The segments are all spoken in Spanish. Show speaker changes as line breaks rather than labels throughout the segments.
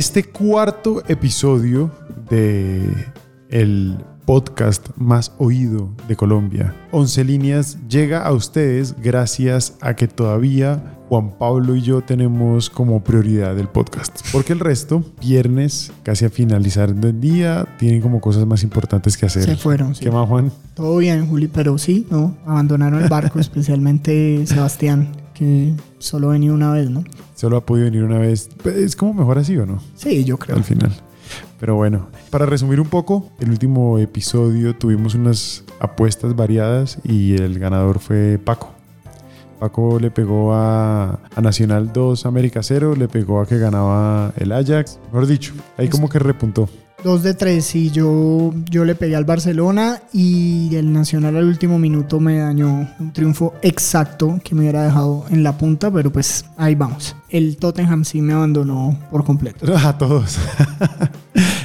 Este cuarto episodio de el podcast más oído de Colombia, Once Líneas, llega a ustedes gracias a que todavía Juan Pablo y yo tenemos como prioridad el podcast. Porque el resto, viernes, casi a finalizar del día, tienen como cosas más importantes que hacer.
Se fueron, sí.
¿Qué más, Juan?
Todo bien, Juli, pero sí, no, abandonaron el barco, especialmente Sebastián, que solo venía una vez, ¿no?
Solo ha podido venir una vez. Es como mejor así, ¿o no?
Sí, yo creo.
Al final. Pero bueno, para resumir un poco, el último episodio tuvimos unas apuestas variadas y el ganador fue Paco. Paco le pegó a, a Nacional 2 América 0, le pegó a que ganaba el Ajax. Mejor dicho, ahí como que repuntó.
Dos de tres y yo, yo le pegué al Barcelona y el Nacional al último minuto me dañó un triunfo exacto que me hubiera dejado en la punta, pero pues ahí vamos. El Tottenham sí me abandonó por completo.
A todos.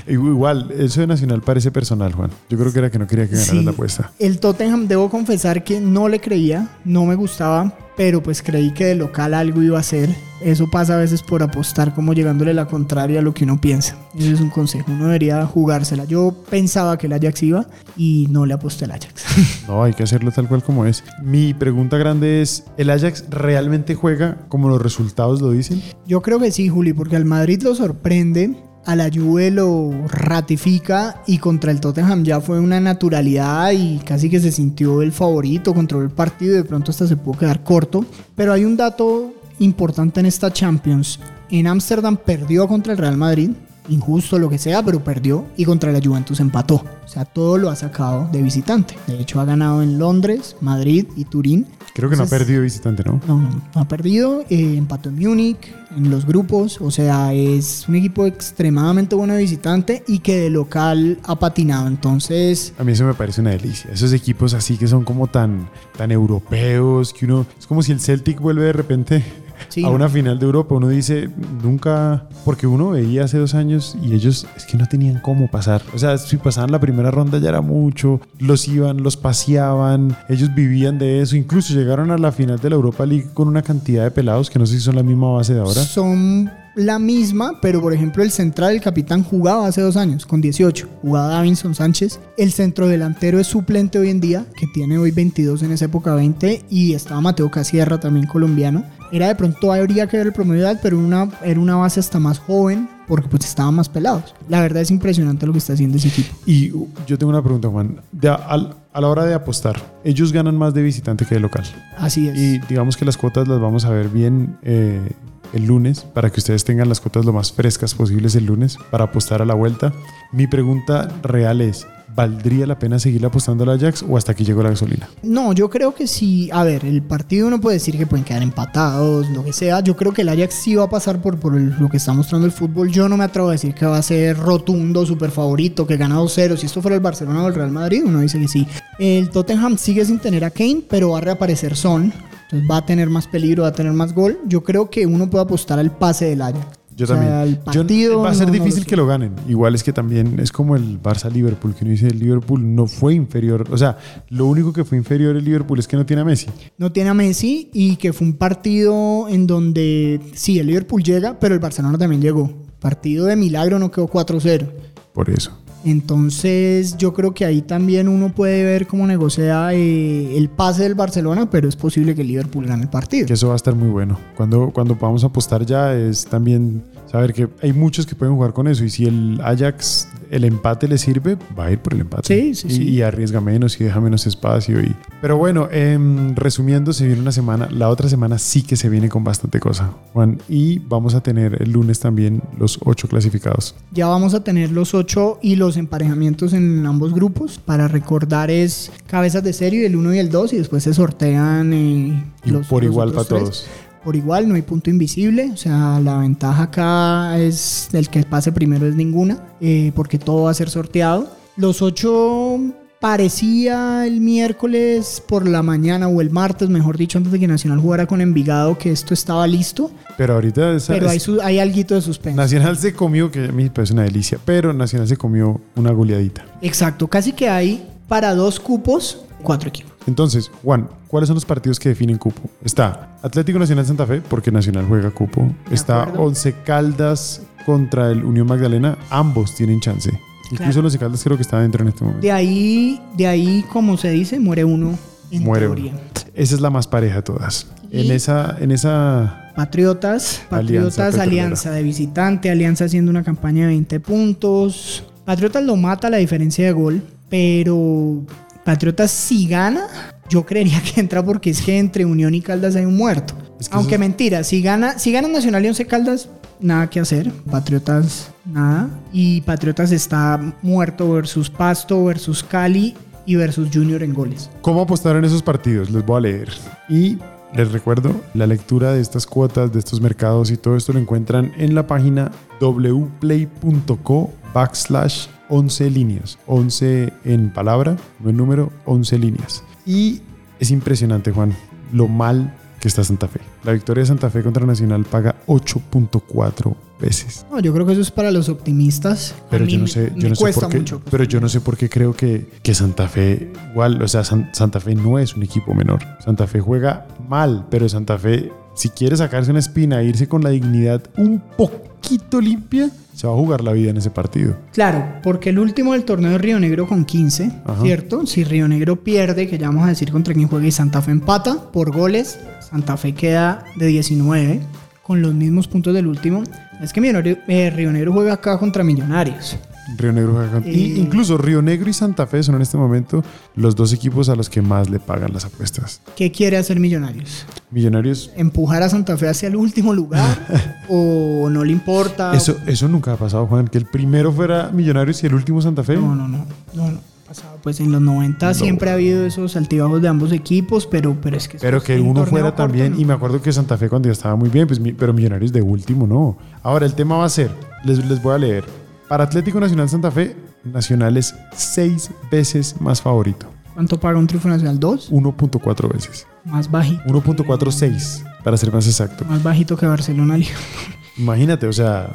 Igual, eso de Nacional parece personal, Juan. Yo creo que era que no quería que ganara
Sí.
la apuesta.
El Tottenham, debo confesar que no le creía, no me gustaba, pero pues creí que de local algo iba a ser. Eso pasa a veces por apostar como llegándole la contraria a lo que uno piensa. Ese es un consejo, uno debería jugársela. Yo pensaba que el Ajax iba y no le aposté al Ajax.
No, hay que hacerlo tal cual como es. Mi pregunta grande es, ¿el Ajax realmente juega como los resultados lo dicen?
Yo creo que sí, Juli, porque al Madrid lo sorprende, a la Juve lo ratifica y contra el Tottenham ya fue una naturalidad y casi que se sintió el favorito, controló el partido y de pronto hasta se pudo quedar corto. Pero hay un dato importante en esta Champions. En Ámsterdam perdió contra el Real Madrid, injusto lo que sea, pero perdió y contra la Juventus empató. O sea, todo lo ha sacado de visitante. De hecho, ha ganado en Londres, Madrid y Turín.
Creo que no ha perdido visitante, ¿no?
No, no, no ha perdido. eh, empató en Múnich, en los grupos. O sea, es un equipo extremadamente bueno de visitante y que de local ha patinado. Entonces,
A mí eso me parece una delicia. Esos equipos así que son como tan, tan europeos, que uno... Es como si el Celtic vuelve de repente
sí.
a una final de Europa. Uno dice, nunca... Porque uno veía hace dos años y ellos es que no tenían cómo pasar. O sea, si pasaban la primera ronda ya era mucho. Los iban, los paseaban. Ellos vivían de eso. Incluso llegaron a la final de la Europa League con una cantidad de pelados que no sé si son la misma base de ahora.
Son la misma, pero por ejemplo el central, el capitán jugaba hace dos años, con 18, jugaba Davinson Sánchez. El centrodelantero es suplente hoy en día, que tiene hoy 22 en esa época 20, y estaba Mateo Casierra, también colombiano. Era de pronto, habría que ver el promedio de edad, pero una, era una base hasta más joven, porque pues estaban más pelados. La verdad es impresionante lo que está haciendo ese equipo.
Y uh, yo tengo una pregunta, Juan. De a, al- a la hora de apostar, ellos ganan más de visitante que de local.
Así es.
Y digamos que las cuotas las vamos a ver bien eh, el lunes para que ustedes tengan las cuotas lo más frescas posibles el lunes para apostar a la vuelta. Mi pregunta real es, ¿valdría la pena seguir apostando al Ajax o hasta aquí llegó la gasolina?
No, yo creo que sí. A ver, el partido uno puede decir que pueden quedar empatados, lo que sea. Yo creo que el Ajax sí va a pasar por, por lo que está mostrando el fútbol. Yo no me atrevo a decir que va a ser rotundo, súper favorito, que gana 2-0. Si esto fuera el Barcelona o el Real Madrid, uno dice que sí. El Tottenham sigue sin tener a Kane, pero va a reaparecer Son. Entonces va a tener más peligro, va a tener más gol. Yo creo que uno puede apostar al pase del Ajax.
Yo
O sea,
también. Yo- va a ser
no-
difícil que lo ganen. Igual es que también es como el Barça-Liverpool, que uno dice el Liverpool no fue inferior. O sea, lo único que fue inferior el Liverpool es que no tiene a Messi.
no tiene a Messi y que fue un partido en donde sí, el Liverpool llega, pero el Barcelona también llegó. Partido de milagro no quedó 4-0.
Por eso.
Entonces yo creo que ahí también uno puede ver cómo negocia eh, el pase del Barcelona, pero es posible que el Liverpool gane el partido.
Eso va a estar muy bueno. Cuando, cuando podamos apostar ya es también saber que hay muchos que pueden jugar con eso y si el Ajax el empate le sirve, va a ir por el empate.
Sí, sí,
y,
sí.
y arriesga menos y deja menos espacio. Y... Pero bueno, em, resumiendo, se viene una semana. La otra semana sí que se viene con bastante cosa, Juan. Y vamos a tener el lunes también los ocho clasificados.
Ya vamos a tener los ocho y los emparejamientos en ambos grupos. Para recordar es cabezas de serie, el 1 y el 2, y después se sortean eh,
Y
los
por
los
igual para
tres.
todos.
Por igual, no hay punto invisible. O sea, la ventaja acá es el que pase primero es ninguna, eh, porque todo va a ser sorteado. Los ocho parecía el miércoles por la mañana o el martes, mejor dicho, antes de que Nacional jugara con Envigado, que esto estaba listo.
Pero ahorita esa-
Pero hay, su- hay algo de suspenso.
Nacional se comió, que a mí me parece una delicia, pero Nacional se comió una goleadita.
Exacto, casi que hay para dos cupos, cuatro equipos.
Entonces, Juan, ¿cuáles son los partidos que definen cupo? Está Atlético Nacional Santa Fe, porque Nacional juega cupo. Está. Once Caldas contra el Unión Magdalena. Ambos tienen chance. Incluso
Claro.
los Once Caldas creo que está dentro en este momento.
De ahí, de ahí, como se dice, muere uno en
Muere
teoría.
uno. Esa es la más pareja de todas.
Y-
En esa, en esa
Patriotas,
Alianza
Patriotas,
Petrolera.
Alianza de visitante, Alianza haciendo una campaña de 20 puntos. Patriotas lo mata la diferencia de gol, pero Patriotas si gana, yo creería que entra porque es que entre Unión y Caldas hay un muerto.
Es que
Aunque
eso-
mentira, si gana, si gana Nacional y Once Caldas, nada que hacer. Patriotas, nada. Y Patriotas está muerto versus Pasto, versus Cali y versus Junior en goles.
¿Cómo apostar en esos partidos? Les voy a leer. Y les recuerdo, la lectura de estas cuotas, de estos mercados y todo esto lo encuentran en la página wplay.co backslash 11 líneas. 11 en palabra, no en número, 11 líneas. Y es impresionante, Juan, lo mal que está Santa Fe. La victoria de Santa Fe contra Nacional paga 8.4 veces.
No, yo creo que eso es para los optimistas.
Pero yo no sé, yo no sé por qué.
mucho.
Pero yo no sé por qué creo que, que Santa Fe, igual, o sea, San- Santa Fe no es un equipo menor. Santa Fe juega mal, pero Santa Fe, si quiere sacarse una espina e irse con la dignidad un poquito limpia, se va a jugar la vida en ese partido.
Claro, porque el último del torneo de Río Negro con 15,
Ajá.
¿cierto? Si Río Negro pierde, que ya vamos a decir contra quién juega y Santa Fe empata por goles, Santa Fe queda de 19 con los mismos puntos del último. Es que eh, Río Negro juega acá contra Millonarios.
Río Negro con- y incluso Río Negro y Santa Fe son en este momento los dos equipos a los que más le pagan las apuestas.
¿Qué quiere hacer Millonarios?
Millonarios,
¿Empujar a Santa Fe hacia el último lugar? ¿O no le importa?
eso, eso nunca ha pasado, Juan, que el primero fuera Millonarios y el último Santa Fe.
No, no, no. no, no. Pasado, pues en los 90 siempre ha habido esos altibajos de ambos equipos, pero, pero es que...
Pero que uno fuera
corto,
también,
no.
y me acuerdo que Santa Fe cuando ya estaba muy bien, pues, pero Millonarios de último no. Ahora, el tema va a ser, les, les voy a leer, para Atlético Nacional Santa Fe, Nacional es seis veces más favorito,
¿Cuánto paga un triunfo nacional? ¿Dos?
1.4 veces,
Más bajito.
1.46 para ser más exacto.
Más bajito que Barcelona.
Imagínate, o sea,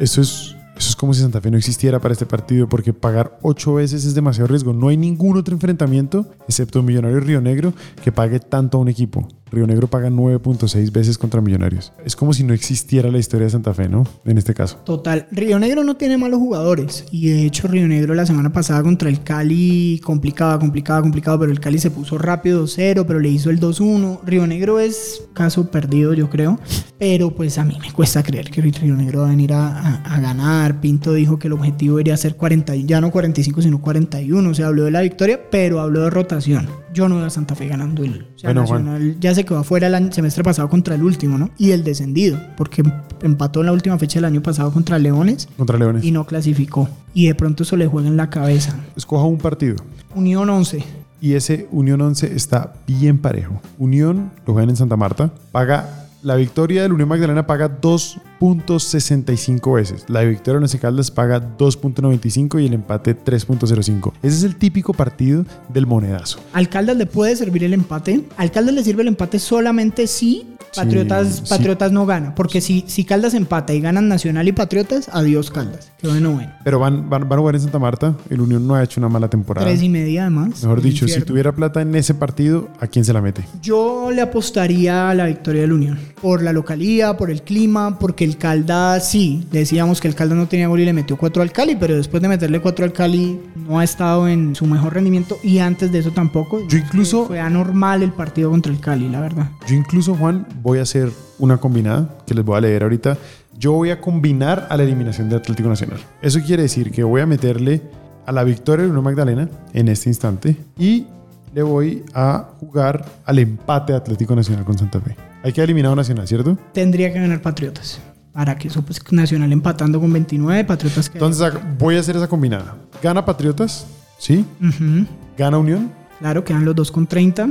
eso es, eso es como si Santa Fe no existiera para este partido, porque pagar ocho veces es demasiado riesgo. No hay ningún otro enfrentamiento, excepto Millonarios Río Negro, que pague tanto a un equipo. Río Negro paga 9.6 veces contra Millonarios. Es como si no existiera la historia de Santa Fe, ¿no? En este caso.
Total. Río Negro no tiene malos jugadores. Y de hecho, Río Negro la semana pasada contra el Cali complicaba, complicaba, complicado. Pero el Cali se puso rápido 2-0, pero le hizo el 2-1. Río Negro es caso perdido, yo creo. Pero pues a mí me cuesta creer que Río Negro va a venir a, a- a ganar. Dijo que el objetivo iría a ser 40, ya no 45, sino 41. O sea, habló de la victoria, pero habló de rotación. Yo no veo a Santa Fe ganando el. O sea,
Bueno, Juan.
Nacional ya se quedó afuera el semestre pasado contra el último, ¿no? Y el descendido, porque empató en la última fecha del año pasado contra Leones
Contra Leones.
y no clasificó. Y de pronto eso le juega en la cabeza.
Escoja un partido.
Unión 11.
Y ese Unión 11 está bien parejo. Unión lo juegan en Santa Marta. Paga. La victoria del Unión Magdalena paga 2.65 veces. La victoria de Once Caldas paga 2.95 y el empate 3.05. Ese es el típico partido del monedazo.
Alcaldes le puede servir el empate. Alcaldes le sirve el empate solamente si Patriotas,
sí.
Patriotas no gana. Porque si, si Caldas empata y ganan Nacional y Patriotas, adiós Caldas. Quedó de noveno.
Pero van, van, van a jugar en Santa Marta. El Unión no ha hecho una mala temporada.
Tres y media además.
Mejor dicho, si tuviera plata en ese partido, ¿a quién se la mete?
Yo le apostaría a la victoria del Unión. Por la localía, por el clima, porque el Caldas, sí, decíamos que el Caldas no tenía gol y le metió cuatro al Cali, pero después de meterle cuatro al Cali no ha estado en su mejor rendimiento y antes de eso tampoco.
Yo incluso-
Fue anormal el partido contra el Cali, la verdad.
Yo incluso, Juan, voy a hacer una combinada que les voy a leer ahorita. Yo voy a combinar a la eliminación de Atlético Nacional. Eso quiere decir que voy a meterle a la victoria de Unión Magdalena en este instante y le voy a jugar al empate Atlético Nacional con Santa Fe. Hay que eliminar a Nacional, ¿cierto?
Tendría que ganar Patriotas. Para que eso, pues, Nacional empatando con 29, Patriotas que...
Entonces voy a hacer esa combinada. Gana Patriotas, ¿sí?
Ujú.
Gana Unión
Claro, quedan los dos con 30.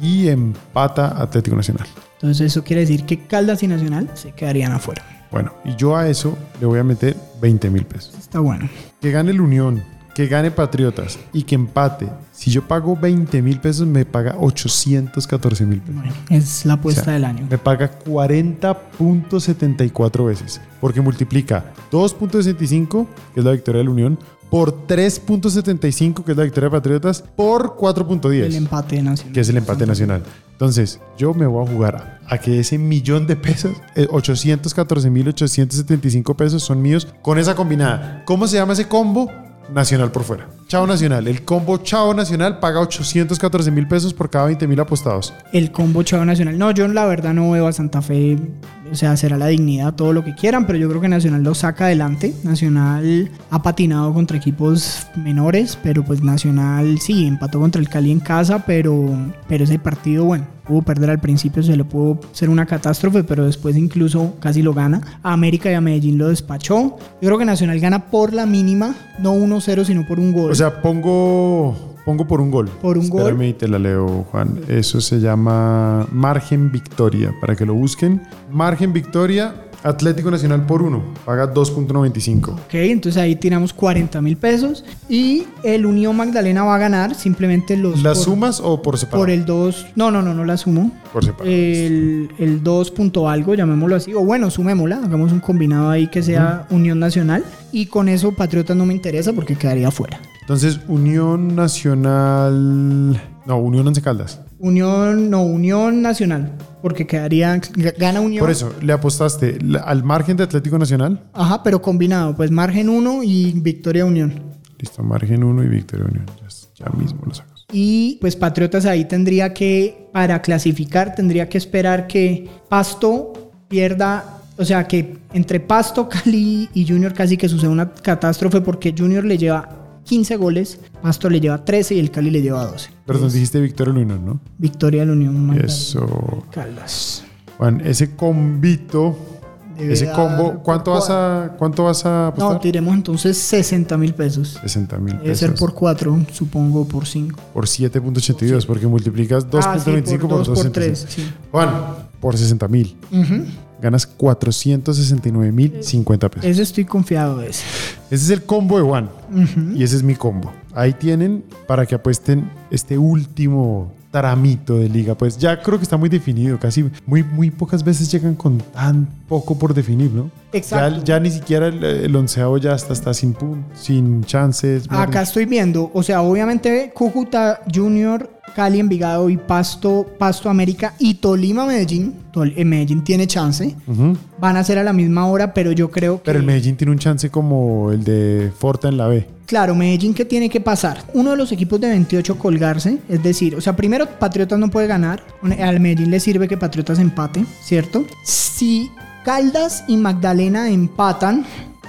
y empata Atlético Nacional.
Entonces eso quiere decir que Caldas y Nacional se quedarían afuera.
Bueno, y yo a eso le voy a meter 20 mil pesos.
Está bueno.
Que gane el Unión, que gane Patriotas y que empate, si yo pago 20 mil pesos, me paga 814 mil pesos.
Bueno, es la apuesta
O sea,
del año.
Me paga 40.74 veces, porque multiplica 2.65, que es la victoria de la Unión, por 3.75, que es la victoria de Patriotas, por 4.10
El empate nacional.
que es el empate nacional. Entonces, yo me voy a jugar a que ese millón de pesos, eh, 814.875 pesos son míos con esa combinada. ¿Cómo se llama ese combo? Nacional por fuera. Chao Nacional. El combo Chao Nacional paga 814 mil pesos por cada 20 mil apostados.
El combo Chavo Nacional. No, yo la verdad no veo a Santa Fe. O sea, será la dignidad, todo lo que quieran, pero yo creo que Nacional lo saca adelante. Nacional ha patinado contra equipos menores, pero pues Nacional sí, empató contra el Cali en casa, pero, pero ese partido, bueno, pudo perder al principio, se le pudo ser una catástrofe, pero después incluso casi lo gana. A América y a Medellín lo despachó. Yo creo que Nacional gana por la mínima, no 1-0, sino por un gol.
O sea, pongo, pongo por un gol.
Por un gol.
Espérame y te la leo, Juan. Eso se llama margen victoria, para que lo busquen. Margen victoria, Atlético Nacional por uno, paga 2.95.
Ok, entonces ahí tiramos 40 mil pesos y el Unión Magdalena va a ganar simplemente los...
¿Las
por,
sumas o por separado?
Por el 2... No, no, no, no la sumo.
Por separado.
El, el 2 punto algo, llamémoslo así. O bueno, sumémosla, hagamos un combinado ahí que sea Unión Nacional. Y con eso Patriotas no me interesa porque quedaría fuera.
Entonces, Unión Nacional. No, Unión Once Caldas.
Unión, no, Unión Nacional. Porque quedaría... Gana Unión.
Por eso, le apostaste al margen de Atlético Nacional.
Ajá, pero combinado. Pues margen 1 y victoria Unión.
Listo, margen 1 y victoria Unión. Ya, ya mismo lo sacas.
Y pues Patriotas ahí tendría que, para clasificar, tendría que esperar que Pasto pierda, o sea, que entre Pasto, Cali y Junior casi que suceda una catástrofe porque Junior le lleva 15 goles, Pasto le lleva 13 y el Cali le lleva 12.
Perdón, dijiste victoria Unión, ¿no?
Victoria de la Unión.
Eso.
Caldas.
Juan, ese combito, ese combo, ¿cuánto vas a, cuánto vas a
No,
apostar?
tiremos entonces 60 mil pesos.
60 mil
Debe ser
pesos.
por 4, supongo por 5.
Por 7.82, porque multiplicas 2.25
Ah, sí,
por,
por 2 por
2.65.
3. Sí.
Juan, por 60 mil. Ganas 469 mil 50 pesos.
Ese estoy confiado de ese.
Ese es el combo de Juan. Y ese es mi combo. Ahí tienen para que apuesten este último tramito de liga. Pues ya creo que está muy definido. Casi muy, muy pocas veces llegan con tan poco por definir, ¿no?
Exacto.
Ya, ya ni siquiera el, el onceavo ya está, está sin sin chances.
Acá estoy viendo, o sea, obviamente Cúcuta Junior, Cali Envigado y Pasto, Pasto América y Tolima Medellín. Tol- eh, Medellín tiene chance. Van a ser a la misma hora, pero yo creo que.
Pero el Medellín tiene un chance como el de Forta en la B.
Claro, Medellín, ¿qué tiene que pasar? Uno de los equipos de 28 colgarse, es decir, o sea, primero Patriotas no puede ganar, al Medellín le sirve que Patriotas empate, ¿cierto? Si Caldas y Magdalena empatan,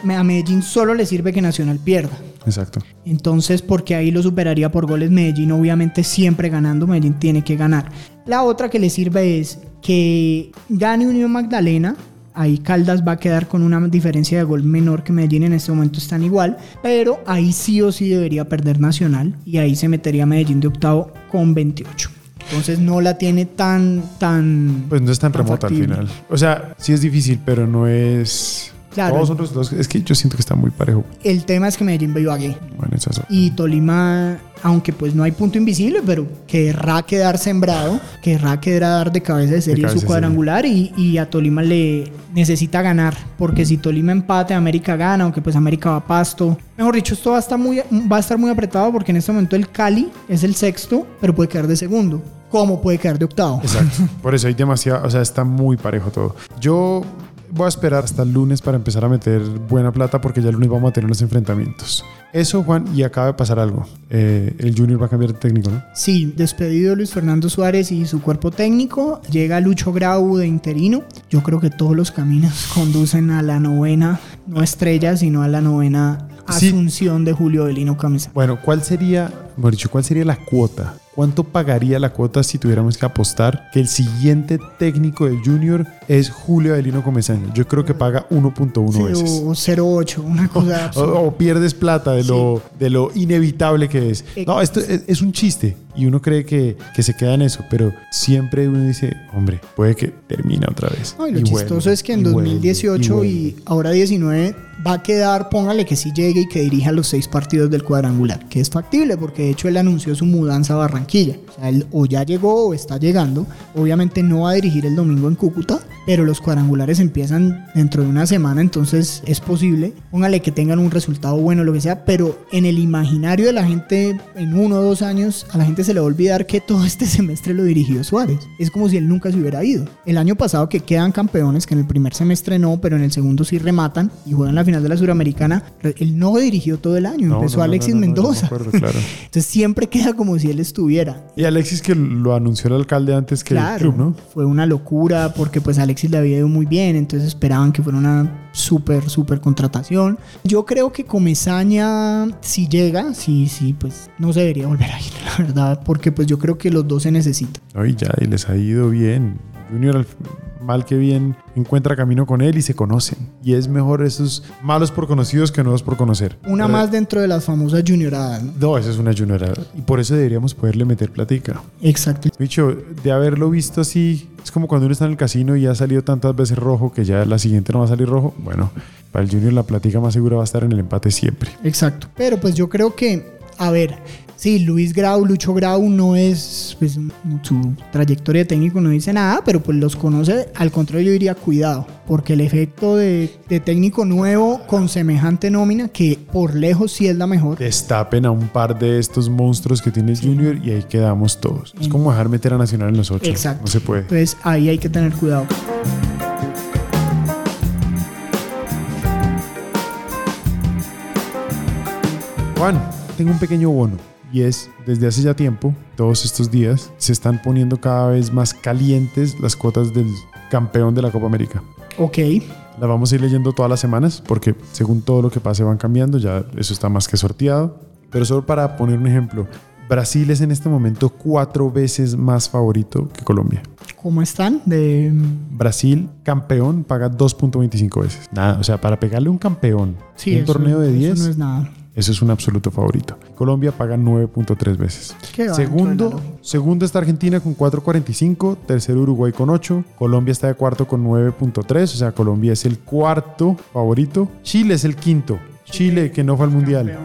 a Medellín solo le sirve que Nacional pierda.
Exacto.
Entonces, porque ahí lo superaría por goles Medellín, obviamente siempre ganando, Medellín tiene que ganar. La otra que le sirve es que gane Unión Magdalena. Ahí Caldas va a quedar con una diferencia de gol menor que Medellín en este momento están igual, pero ahí sí o sí debería perder Nacional y ahí se metería Medellín de octavo con 28. Entonces no la tiene tan tan
Pues no es tan
Tan
remota al final. O sea, sí es difícil, pero no es.
Claro.
Todos son los dos. Es que yo siento que está muy parejo.
el tema es que Medellín va Ibagué.
Bueno, esas son.
Y Tolima, aunque pues no hay punto invisible, pero querrá quedar sembrado, querrá quedar de cabeza de serie en
cabeza
su
de
cuadrangular y, y a Tolima le necesita ganar, porque si Tolima empate, América gana, aunque pues América va a pasto. Mejor dicho, esto va a estar muy, va a estar muy apretado porque en este momento el Cali es el sexto, pero puede quedar de segundo. ¿Cómo puede quedar de octavo?
Exacto. Por eso hay demasiado. O sea, está muy parejo todo. Yo voy a esperar hasta el lunes para empezar a meter buena plata porque ya el lunes vamos a tener los enfrentamientos. Eso, Juan, y acaba de pasar algo. Eh, el Junior va a cambiar de técnico, ¿no?
Sí, despedido Luis Fernando Suárez y su cuerpo técnico, llega Lucho Grau de interino. Yo creo que todos los caminos conducen a la novena, no estrella, sino a la novena
Sí.
asunción de Julio Belino Camisa.
Bueno, ¿cuál sería, mejor dicho, cuál sería la cuota ¿cuánto pagaría la cuota si tuviéramos que apostar que el siguiente técnico del Junior es Julio Avelino Comesaña? Yo creo que paga 1.1
Sí,
veces.
o 0.8, una cosa
O, o pierdes plata de lo, de lo inevitable que es. No, esto es, es un chiste y uno cree que, que se queda en eso, pero siempre uno dice, hombre, puede que termine otra vez.
No, y lo
Y
chistoso es que en
y vuelve,
2018 y,
vuelve.
ahora 19 va a quedar, póngale que sí llegue y que dirija los seis partidos del cuadrangular, que es factible porque de hecho él anunció su mudanza a Barranquilla. O sea, él o ya llegó o está llegando. Obviamente no va a dirigir el domingo en Cúcuta, pero los cuadrangulares empiezan dentro de una semana, entonces es posible. Póngale que tengan un resultado bueno, lo que sea, pero en el imaginario de la gente, en uno o dos años, a la gente se le va a olvidar que todo este semestre lo dirigió Suárez. Es como si él nunca se hubiera ido. El año pasado que quedan campeones, que en el primer semestre no, pero en el segundo sí rematan y juegan la final de la Suramericana, él no dirigió todo el año,
No,
empezó
no,
Alexis
no,
Mendoza.
acuerdo, claro.
Entonces siempre queda como si él estuviera.
Y Alexis que lo anunció el alcalde antes que
Claro,
el club, ¿no?
fue una locura porque pues Alexis le había ido muy bien, entonces esperaban que fuera una súper, súper contratación. Yo creo que Comesaña, si llega, sí, sí, pues no se debería volver a ir, la verdad, porque pues yo creo que los dos se necesitan.
Ay, ya, y les ha ido bien. Junior, al- mal que bien, encuentra camino con él y se conocen. Y es mejor esos malos por conocidos que nuevos por conocer.
Una más dentro de las famosas junioradas, ¿no?
No, esa es una juniorada. Y por eso deberíamos poderle meter platica.
Exacto.
Bicho, de haberlo visto así, es como cuando uno está en el casino y ha salido tantas veces rojo que ya la siguiente no va a salir rojo. Bueno, para el Junior la platica más segura va a estar en el empate siempre.
Exacto. Pero pues yo creo que, a ver, sí, Luis Grau, Lucho Grau no es, pues su trayectoria de técnico no dice nada, pero pues los conoce, al contrario yo diría cuidado, porque el efecto de, de técnico nuevo con semejante nómina, que por lejos sí es la mejor,
Destapen a un par de estos monstruos que tiene el Junior y ahí quedamos todos. Es como dejar meter a Nacional en los ocho.
Exacto.
No se puede.
entonces ahí hay que tener cuidado.
Juan, tengo un pequeño bono y es desde hace ya tiempo, todos estos días, se están poniendo cada vez más calientes las cuotas del campeón de la Copa América.
Ok,
Las vamos a ir leyendo todas las semanas porque según todo lo que pase van cambiando, ya eso está más que sorteado. Pero solo para poner un ejemplo, Brasil es en este momento cuatro veces más favorito que Colombia.
¿cómo están? De,
Brasil, campeón, paga 2.25 veces. Nada, o sea, para pegarle un campeón
sí,
un
eso-
torneo de
eso
10,
no es nada.
Eso es un absoluto favorito. Colombia paga 9.3 veces.
¿Qué va dentro de la
Segundo, está Argentina con 4.45, tercero Uruguay con 8, Colombia está de cuarto con 9.3, o sea, Colombia es el cuarto favorito, Chile es el quinto, Chile que no fue al mundial,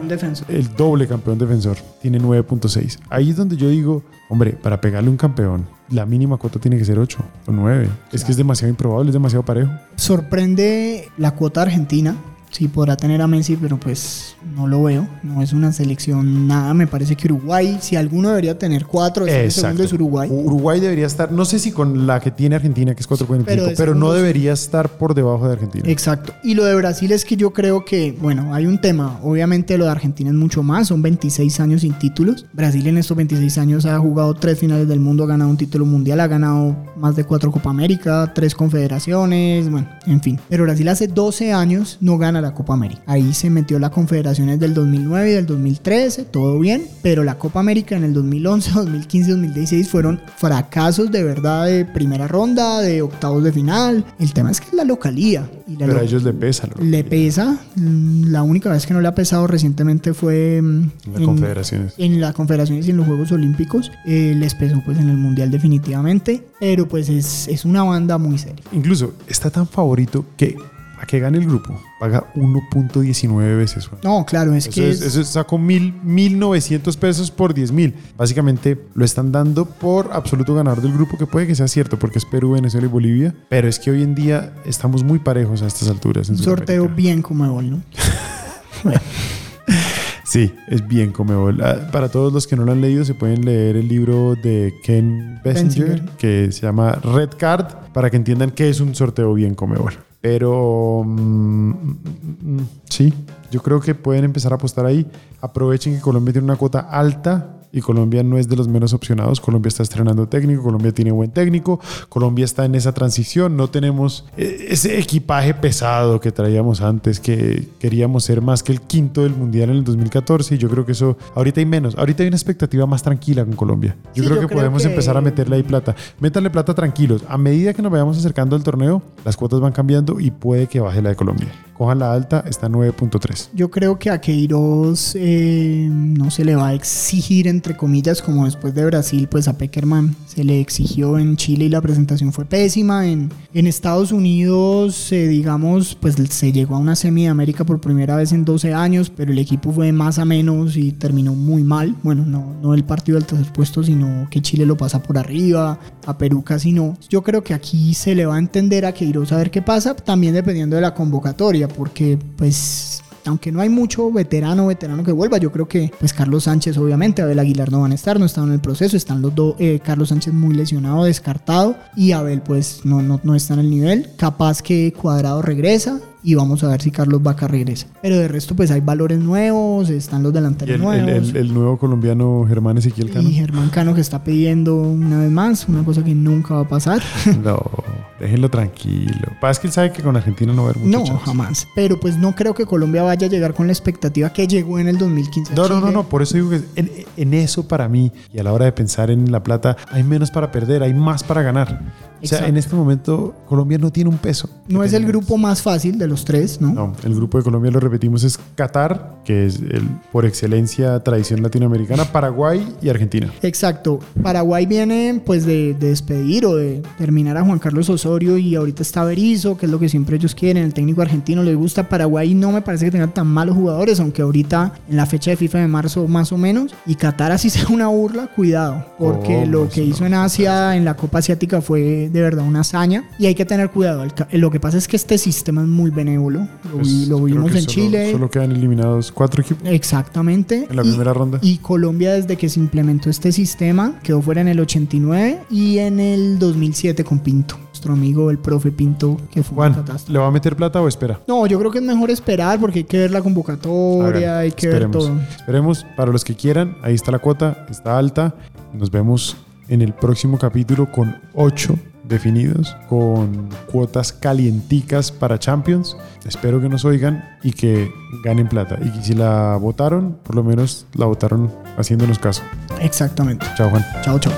el doble campeón defensor, tiene 9.6. Ahí es donde yo digo, hombre, para pegarle un campeón, la mínima cuota tiene que ser 8 o 9. Es que es demasiado improbable, es demasiado parejo.
Sorprende la cuota argentina. Sí, podrá tener a Messi, pero pues no lo veo. No es una selección nada. Me parece que Uruguay, si alguno debería tener cuatro, es el segundo es Uruguay.
Uruguay debería estar, no sé si con la que tiene Argentina, que es 4.45,
Pero
pero, no debería estar por debajo de Argentina.
Exacto. Y lo de Brasil es que yo creo que, bueno, hay un tema. Obviamente lo de Argentina es mucho más. Son 26 años sin títulos. Brasil en estos 26 años ha jugado tres finales del mundo, ha ganado un título mundial, ha ganado más de cuatro Copa América, tres confederaciones, bueno, en fin. Pero Brasil hace 12 años no gana la Copa América. Ahí se metió la confederaciones del 2009 y del 2013, todo bien. Pero la Copa América en el 2011, 2015, 2016 fueron fracasos de verdad de primera ronda, de octavos de final. El tema es que es la localía. Y la
pero
lo-
a ellos le pesa. lo-
le pesa. Mm, La única vez que no le ha pesado recientemente fue mm,
en las confederaciones.
en las confederaciones y en los Juegos Olímpicos. Eh, les pesó pues en el Mundial definitivamente. Pero pues es, es una banda muy seria.
Incluso está tan favorito que a que gane el grupo paga 1.19 veces.
No, claro, es
Eso,
que
es,
es-
eso sacó mil, 1.900 pesos por 10 mil. Básicamente lo están dando por absoluto ganador del grupo, que puede que sea cierto porque es Perú, Venezuela y Bolivia. Pero es que hoy en día estamos muy parejos a estas alturas. en
un sorteo
Sudamérica.
bien como ¿no?
Sí, es bien Comebol. Ah, Para todos los que no lo han leído, se pueden leer el libro de Ken Bessinger,
Bessinger.
que se llama Red Card, para que entiendan qué es un sorteo bien Comebol. Pero mm, mm, mm, sí, yo creo que pueden empezar a apostar ahí. Aprovechen que Colombia tiene una cuota alta y Colombia no es de los menos opcionados. Colombia está estrenando técnico, Colombia tiene buen técnico, Colombia está en esa transición, no tenemos eh, ese equipaje pesado que traíamos antes, que queríamos ser más que el quinto del Mundial en el 2014 y yo creo que eso ahorita hay menos, ahorita hay una expectativa más tranquila con Colombia. Yo
Sí,
creo
yo
que
creo
podemos
que-
empezar a meterle ahí plata. Métanle plata tranquilos. A medida que nos vayamos acercando al torneo, las cuotas van cambiando y puede que baje la de Colombia. Cojan la alta, está en 9.3.
Yo creo que a Queiroz eh, no se le va a exigir, comillas, como después de Brasil, pues a Peckerman se le exigió en Chile y la presentación fue pésima. En, en Estados Unidos, eh, digamos, pues se llegó a una semi de América por primera vez en 12 años, pero el equipo fue más a menos y terminó muy mal. Bueno, no, no el partido del tercer puesto, sino que Chile lo pasa por arriba, a Perú casi no. Yo creo que aquí se le va a entender a Queiroz a ver qué pasa, también dependiendo de la convocatoria, porque pues aunque no hay mucho veterano, veterano que vuelva, yo creo que pues Carlos Sánchez obviamente, Abel Aguilar no van a estar, no están en el proceso, están los dos, eh, Carlos Sánchez muy lesionado, descartado, y Abel pues no, no, no está en el nivel, capaz que Cuadrado regresa y vamos a ver si Carlos Vaca regresa. Pero de resto pues hay valores nuevos, están los delanteros
el,
nuevos.
el- el- el nuevo colombiano Germán Ezequiel Cano.
Y Germán Cano que está pidiendo una vez más, una cosa que nunca va a pasar.
No, déjenlo tranquilo. Pasa que él sabe que con Argentina no va a haber mucha
No,
chance.
jamás. Pero pues no creo que Colombia vaya a llegar con la expectativa que llegó en el 2015. a
No, no, no, no, por eso digo que en, en eso para mí y a la hora de pensar en la plata hay menos para perder, hay más para ganar. O sea,
Exacto.
en este momento Colombia no tiene un peso.
No es el grupo más fácil de los tres, ¿no?
No, el grupo de Colombia lo repetimos es Qatar, que es el por excelencia tradición latinoamericana, Paraguay y Argentina.
Exacto. Paraguay viene pues de, de despedir o de terminar a Juan Carlos Osorio y ahorita está Berizzo, que es lo que siempre ellos quieren. El técnico argentino les gusta. Paraguay no me parece que tenga tan malos jugadores, aunque ahorita en la fecha de FIFA de marzo más o menos. Y Qatar así sea una burla, cuidado. Porque
¿Cómo?
lo que
no
hizo en Asia, en la Copa Asiática fue de verdad una hazaña. Y hay que tener cuidado. Lo que pasa es que este sistema es muy benévolo. Lo, vi-
Pues,
lo vimos en
solo-
Chile.
Solo quedan eliminados cuatro equipos
Exactamente.
en la
Y-
primera ronda.
y Colombia desde que se implementó este sistema quedó fuera en el 89 y en el 2007 con Pinto, nuestro amigo el profe Pinto, que fue
Juan. ¿le va a meter plata o espera?
No, yo creo que es mejor esperar porque hay que ver la convocatoria,
Hagan,
hay que ver todo.
Esperemos, para los que quieran, ahí está la cuota, está alta. Nos vemos en el próximo capítulo con ocho definidos, con cuotas calienticas para Champions. Espero que nos oigan y que ganen plata. Y que si la votaron, por lo menos la votaron haciéndonos caso.
Exactamente.
Chao, Juan.
Chao, chao.